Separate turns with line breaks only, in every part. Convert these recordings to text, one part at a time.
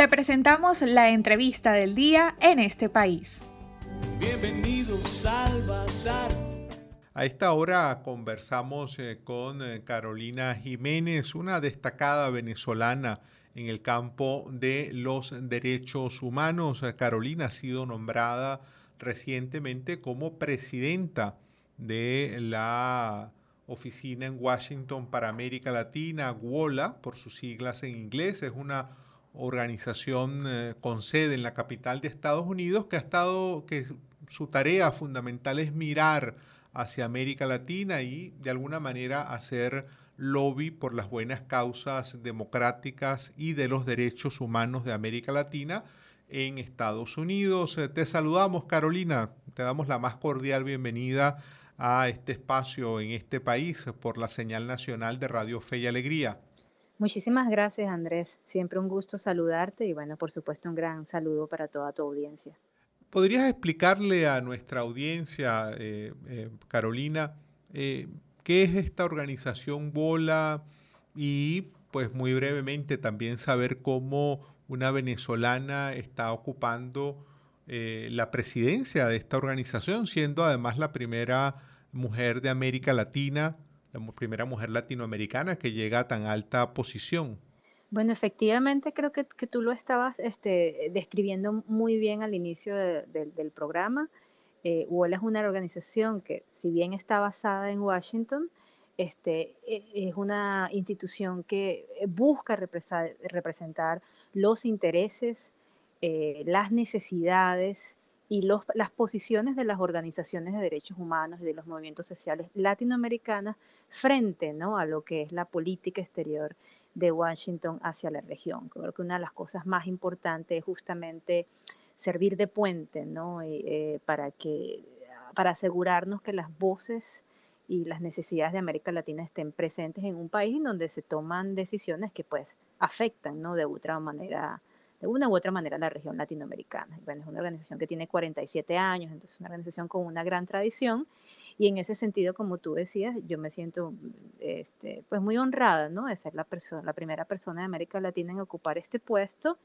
Te presentamos la entrevista del día en este país.
Bienvenidos al Bazar.
A esta hora conversamos eh, con eh, Carolina Jiménez, una destacada venezolana en el campo de los derechos humanos. Eh, Carolina ha sido nombrada recientemente como presidenta de la oficina en Washington para América Latina, WOLA, por sus siglas en inglés. Es una organización eh, con sede en la capital de Estados Unidos que ha estado, que su tarea fundamental es mirar hacia América Latina y de alguna manera hacer lobby por las buenas causas democráticas y de los derechos humanos de América Latina en Estados Unidos. Eh, te saludamos, Carolina. Te damos la más cordial bienvenida a este espacio en este país por la señal nacional de Radio Fe y Alegría.
Muchísimas gracias, Andrés. Siempre un gusto saludarte y, bueno, por supuesto, un gran saludo para toda tu audiencia.
¿Podrías explicarle a nuestra audiencia, eh, eh, Carolina, qué es esta organización Bola y, pues, muy brevemente también saber cómo una venezolana está ocupando eh, la presidencia de esta organización, siendo además la primera mujer de América Latina, la primera mujer latinoamericana que llega a tan alta posición.
Bueno, efectivamente creo que, tú lo estabas este, describiendo muy bien al inicio del programa. Eh, UOLA es una organización que, si bien está basada en Washington, este, e, es una institución que busca representar los intereses, eh, las necesidades y las posiciones de las organizaciones de derechos humanos y de los movimientos sociales latinoamericanas frente ¿no? a lo que es la política exterior de Washington hacia la región. Creo que una de las cosas más importantes es justamente servir de puente ¿no? Eh, para, que, para asegurarnos que las voces y las necesidades de América Latina estén presentes en un país en donde se toman decisiones que pues afectan, ¿no? De otra manera, de una u otra manera la región latinoamericana. Bueno, es una organización que tiene 47 años, entonces es una organización con una gran tradición y en ese sentido, como tú decías, yo me siento este, pues muy honrada, ¿no? De ser la, persona, la primera persona de América Latina en ocupar este puesto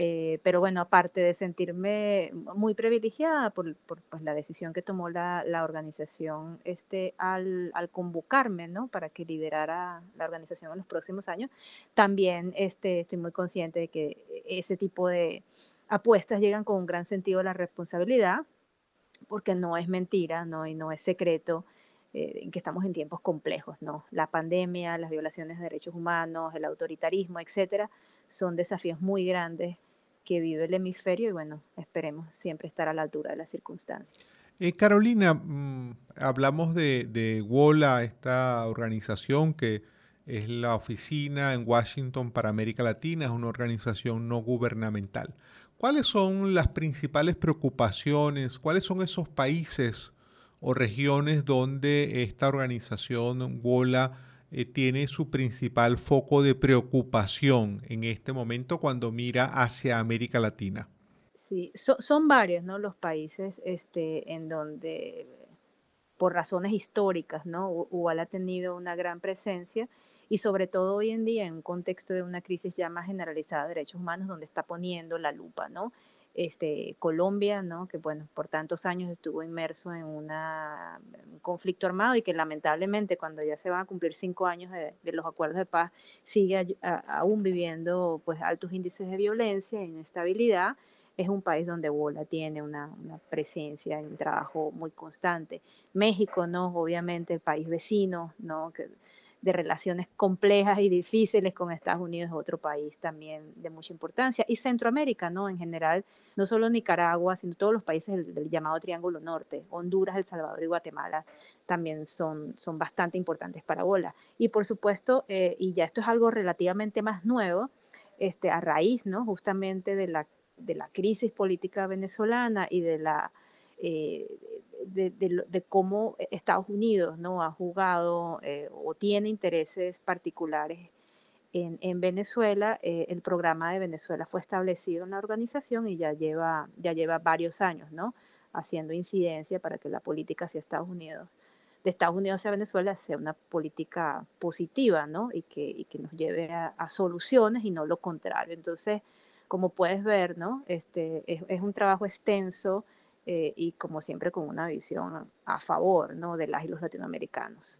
eh, pero bueno, aparte de sentirme muy privilegiada por, pues, la decisión que tomó la, organización este, al, convocarme ¿no? para que liderara la organización en los próximos años, también este, estoy muy consciente de que ese tipo de apuestas llegan con un gran sentido de la responsabilidad, porque no es mentira ¿no? y no es secreto eh, que estamos en tiempos complejos, ¿no? La pandemia, las violaciones de derechos humanos, el autoritarismo, etcétera, son desafíos muy grandes que vive el hemisferio y bueno, esperemos siempre estar a la altura de las circunstancias.
Eh, Carolina, mm, hablamos de, de WOLA, esta organización que es la oficina en Washington para América Latina, es una organización no gubernamental. ¿Cuáles son las principales preocupaciones? ¿Cuáles son esos países o regiones donde esta organización WOLA eh, tiene su principal foco de preocupación en este momento cuando mira hacia América Latina?
Sí, son varios ¿no? los países este, en donde, por razones históricas, ¿no? UAL ha tenido una gran presencia y sobre todo hoy en día en un contexto de una crisis ya más generalizada de derechos humanos donde está poniendo la lupa, ¿no? Este, Colombia, ¿no? que bueno, por tantos años estuvo inmerso en un conflicto armado y que lamentablemente cuando ya se van a cumplir cinco años de, los acuerdos de paz sigue aún viviendo pues altos índices de violencia e inestabilidad. Es un país donde Bola tiene una, presencia y un trabajo muy constante. México, ¿no? Obviamente el país vecino, ¿no? De relaciones complejas y difíciles con Estados Unidos, otro país también de mucha importancia. Y Centroamérica, ¿no? En general, no solo Nicaragua, sino todos los países del, llamado Triángulo Norte, Honduras, El Salvador y Guatemala, también son, son bastante importantes para Bola. Y por supuesto, eh, y ya esto es algo relativamente más nuevo, este, a raíz, ¿no? Justamente de la, de la crisis política venezolana y de la eh, de, cómo Estados Unidos ¿no? ha jugado eh, o tiene intereses particulares en, Venezuela. Eh, el programa de Venezuela fue establecido en la organización y ya lleva, ya lleva varios años ¿no? haciendo incidencia para que la política hacia Estados Unidos, de Estados Unidos hacia Venezuela, sea una política positiva ¿no? y, que, que nos lleve a, a soluciones y no lo contrario. Entonces, como puedes ver, ¿no? Este, es, un trabajo extenso eh, y como siempre con una visión a favor, ¿no? De las y los latinoamericanos.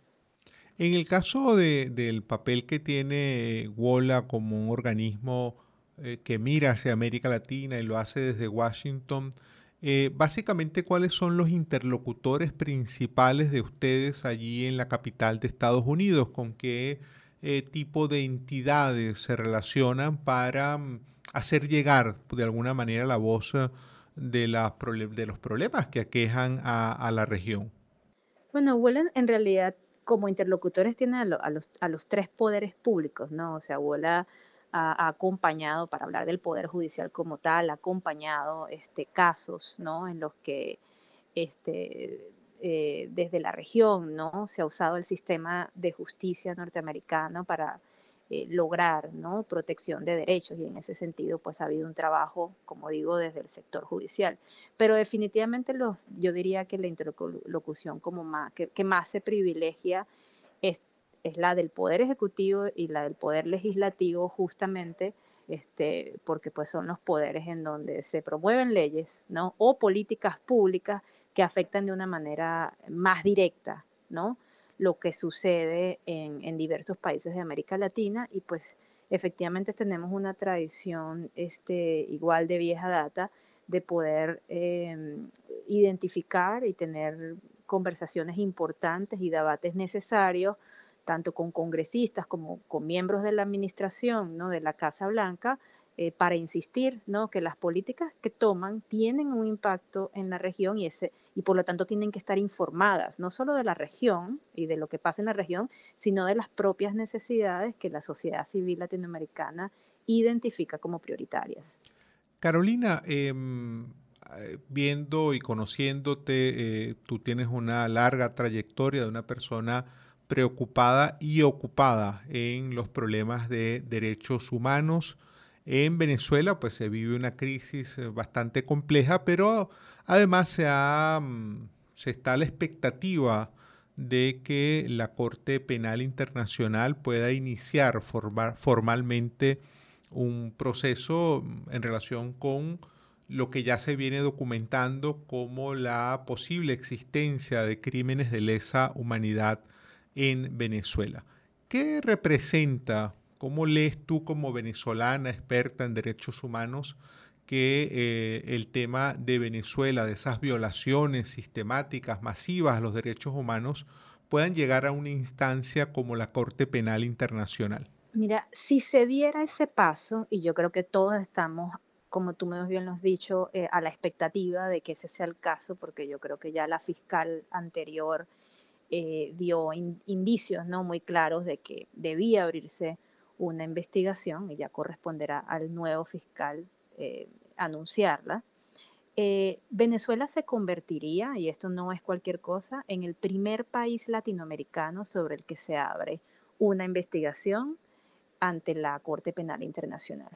En el caso del papel que tiene WOLA como un organismo eh, que mira hacia América Latina y lo hace desde Washington, eh, básicamente, ¿cuáles son los interlocutores principales de ustedes allí en la capital de Estados Unidos? ¿Con qué tipo de entidades se relacionan para mm, hacer llegar de alguna manera la voz de, de los problemas que aquejan a, la región?
Bueno, Wola en realidad como interlocutores tiene a, los, a los tres poderes públicos, ¿no? O sea, Wola ha, acompañado, para hablar del Poder Judicial como tal, ha acompañado este, casos ¿no? en los que este, eh, desde la región ¿no? se ha usado el sistema de justicia norteamericano para eh, lograr ¿no? protección de derechos y en ese sentido pues ha habido un trabajo, como digo, desde el sector judicial. Pero definitivamente los, yo diría que la interlocución como más, que, que más se privilegia es es la del Poder Ejecutivo y la del Poder Legislativo justamente este, porque pues son los poderes en donde se promueven leyes ¿no? o políticas públicas que afectan de una manera más directa ¿no? Lo que sucede en, en diversos países de América Latina y pues efectivamente tenemos una tradición este, igual de vieja data de poder em, identificar y tener conversaciones importantes y debates necesarios tanto con congresistas como con miembros de la administración ¿no? de la Casa Blanca, eh, para insistir ¿no? que las políticas que toman tienen un impacto en la región y, ese, y por lo tanto tienen que estar informadas, no solo de la región y de lo que pasa en la región, sino de las propias necesidades que la sociedad civil latinoamericana identifica como prioritarias.
Carolina, em, eh, viendo y conociéndote, eh, tú tienes una larga trayectoria de una persona preocupada y ocupada en los problemas de derechos humanos. En Venezuela pues se vive una crisis eh, bastante compleja, pero además se, mm, se está la expectativa de que la Corte Penal Internacional pueda iniciar formalmente un proceso mm, en relación con lo que ya se viene documentando como la posible existencia de crímenes de lesa humanidad en Venezuela. ¿Qué representa, cómo lees tú como venezolana experta en derechos humanos, que eh, el tema de Venezuela, de esas violaciones sistemáticas, masivas a los derechos humanos, puedan llegar a una instancia como la Corte Penal Internacional?
Mira, si se diera ese paso, y yo creo que todos estamos, como tú me bien lo has dicho, eh, a la expectativa de que ese sea el caso, porque yo creo que ya la fiscal anterior eh, dio indicios ¿no? muy claros de que debía abrirse una investigación y ya corresponderá al nuevo fiscal eh, anunciarla. Eh, Venezuela se convertiría, y esto no es cualquier cosa, en el primer país latinoamericano sobre el que se abre una investigación ante la Corte Penal Internacional.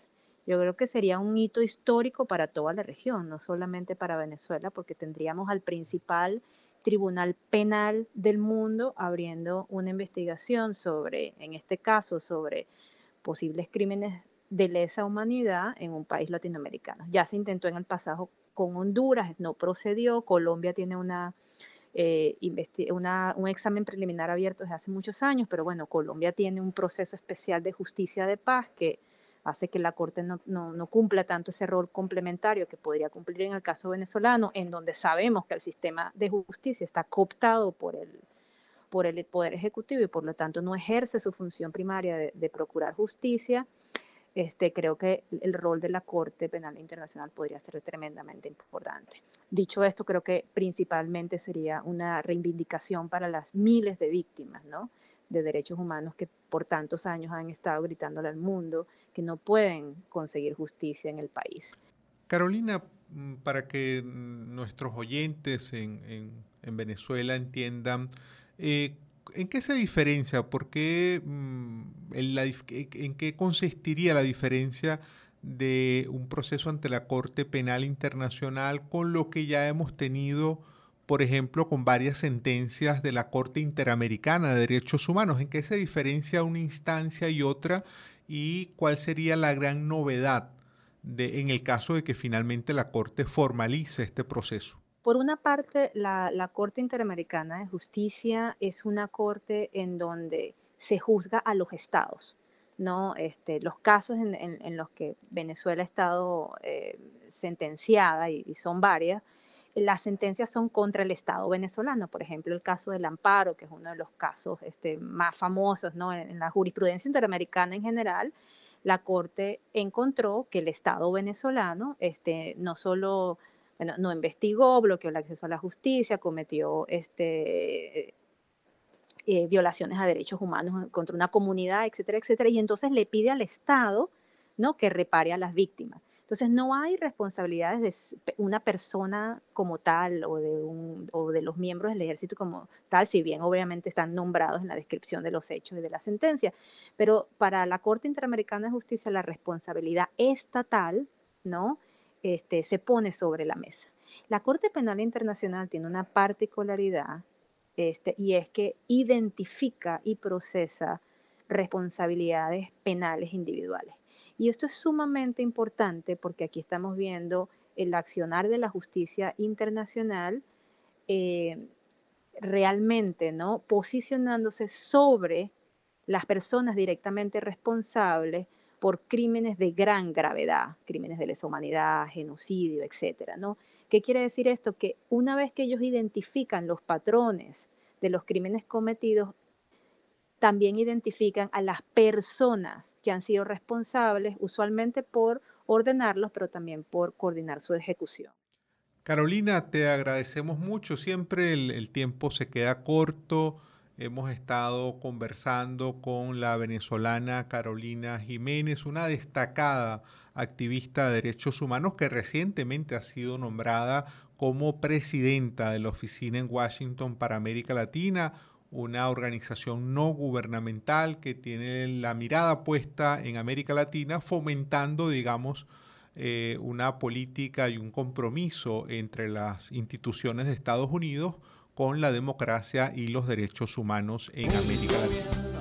Yo creo que sería un hito histórico para toda la región, no solamente para Venezuela, porque tendríamos al principal tribunal penal del mundo abriendo una investigación sobre, en este caso, sobre posibles crímenes de lesa humanidad en un país latinoamericano. Ya se intentó en el pasado con Honduras, no procedió. Colombia tiene una, eh, un examen preliminar abierto desde hace muchos años, pero bueno, Colombia tiene un proceso especial de justicia de paz que hace que la Corte no, no, cumpla tanto ese rol complementario que podría cumplir en el caso venezolano, en donde sabemos que el sistema de justicia está cooptado por el, por el Poder Ejecutivo y por lo tanto no ejerce su función primaria de, procurar justicia, este, creo que el rol de la Corte Penal Internacional podría ser tremendamente importante. Dicho esto, creo que principalmente sería una reivindicación para las miles de víctimas, ¿no? de derechos humanos que por tantos años han estado gritándole al mundo que no pueden conseguir justicia en el país.
Carolina, mm, para que nuestros oyentes en, Venezuela entiendan, eh, ¿en qué se diferencia? ¿Por qué, mm, en, qué consistiría la diferencia de un proceso ante la Corte Penal Internacional con lo que ya hemos tenido por ejemplo, con varias sentencias de la Corte Interamericana de Derechos Humanos. ¿En qué se diferencia una instancia y otra y cuál sería la gran novedad en el caso de que finalmente la Corte formalice este proceso?
Por una parte, la, Corte Interamericana de Justicia es una corte en donde se juzga a los estados, ¿no? Este, los casos en, los que Venezuela ha estado eh, sentenciada, y, son varias, las sentencias son contra el Estado venezolano. Por ejemplo, el caso del amparo, que es uno de los casos este, más famosos en, en la jurisprudencia interamericana en general, la Corte encontró que el Estado venezolano este, no solo no investigó, bloqueó el acceso a la justicia, cometió este, eh, violaciones a derechos humanos contra una comunidad, etcétera, etcétera, y entonces le pide al Estado ¿no? que repare a las víctimas. Entonces no hay responsabilidades de una persona como tal o de, un, o de los miembros del ejército como tal, si bien obviamente están nombrados en la descripción de los hechos y de la sentencia, pero para la Corte Interamericana de Justicia la responsabilidad estatal, ¿no? Este, se pone sobre la mesa. La Corte Penal Internacional tiene una particularidad este, y es que identifica y procesa responsabilidades penales individuales. Y esto es sumamente importante porque aquí estamos viendo el accionar de la justicia internacional eh, realmente, ¿no? Posicionándose sobre las personas directamente responsables por crímenes de gran gravedad, crímenes de lesa humanidad, genocidio, etcétera, ¿no? ¿Qué quiere decir esto? Que una vez que ellos identifican los patrones de los crímenes cometidos, también identifican a las personas que han sido responsables, usualmente por ordenarlos, pero también por coordinar su ejecución.
Carolina, te agradecemos mucho. Siempre el, el tiempo se queda corto. Hemos estado conversando con la venezolana Carolina Jiménez, una destacada activista de derechos humanos que recientemente ha sido nombrada como presidenta de la oficina en Washington para América Latina, una organización no gubernamental que tiene la mirada puesta en América Latina, fomentando, digamos, eh, una política y un compromiso entre las instituciones de Estados Unidos con la democracia y los derechos humanos en América Latina.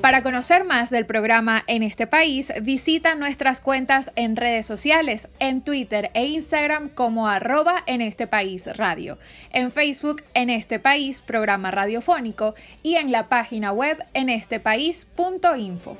Para conocer más del programa en este país, visita nuestras cuentas en redes sociales, en Twitter e Instagram como arroba en este país radio, en Facebook en este país programa radiofónico y en la página web en estepaís.info.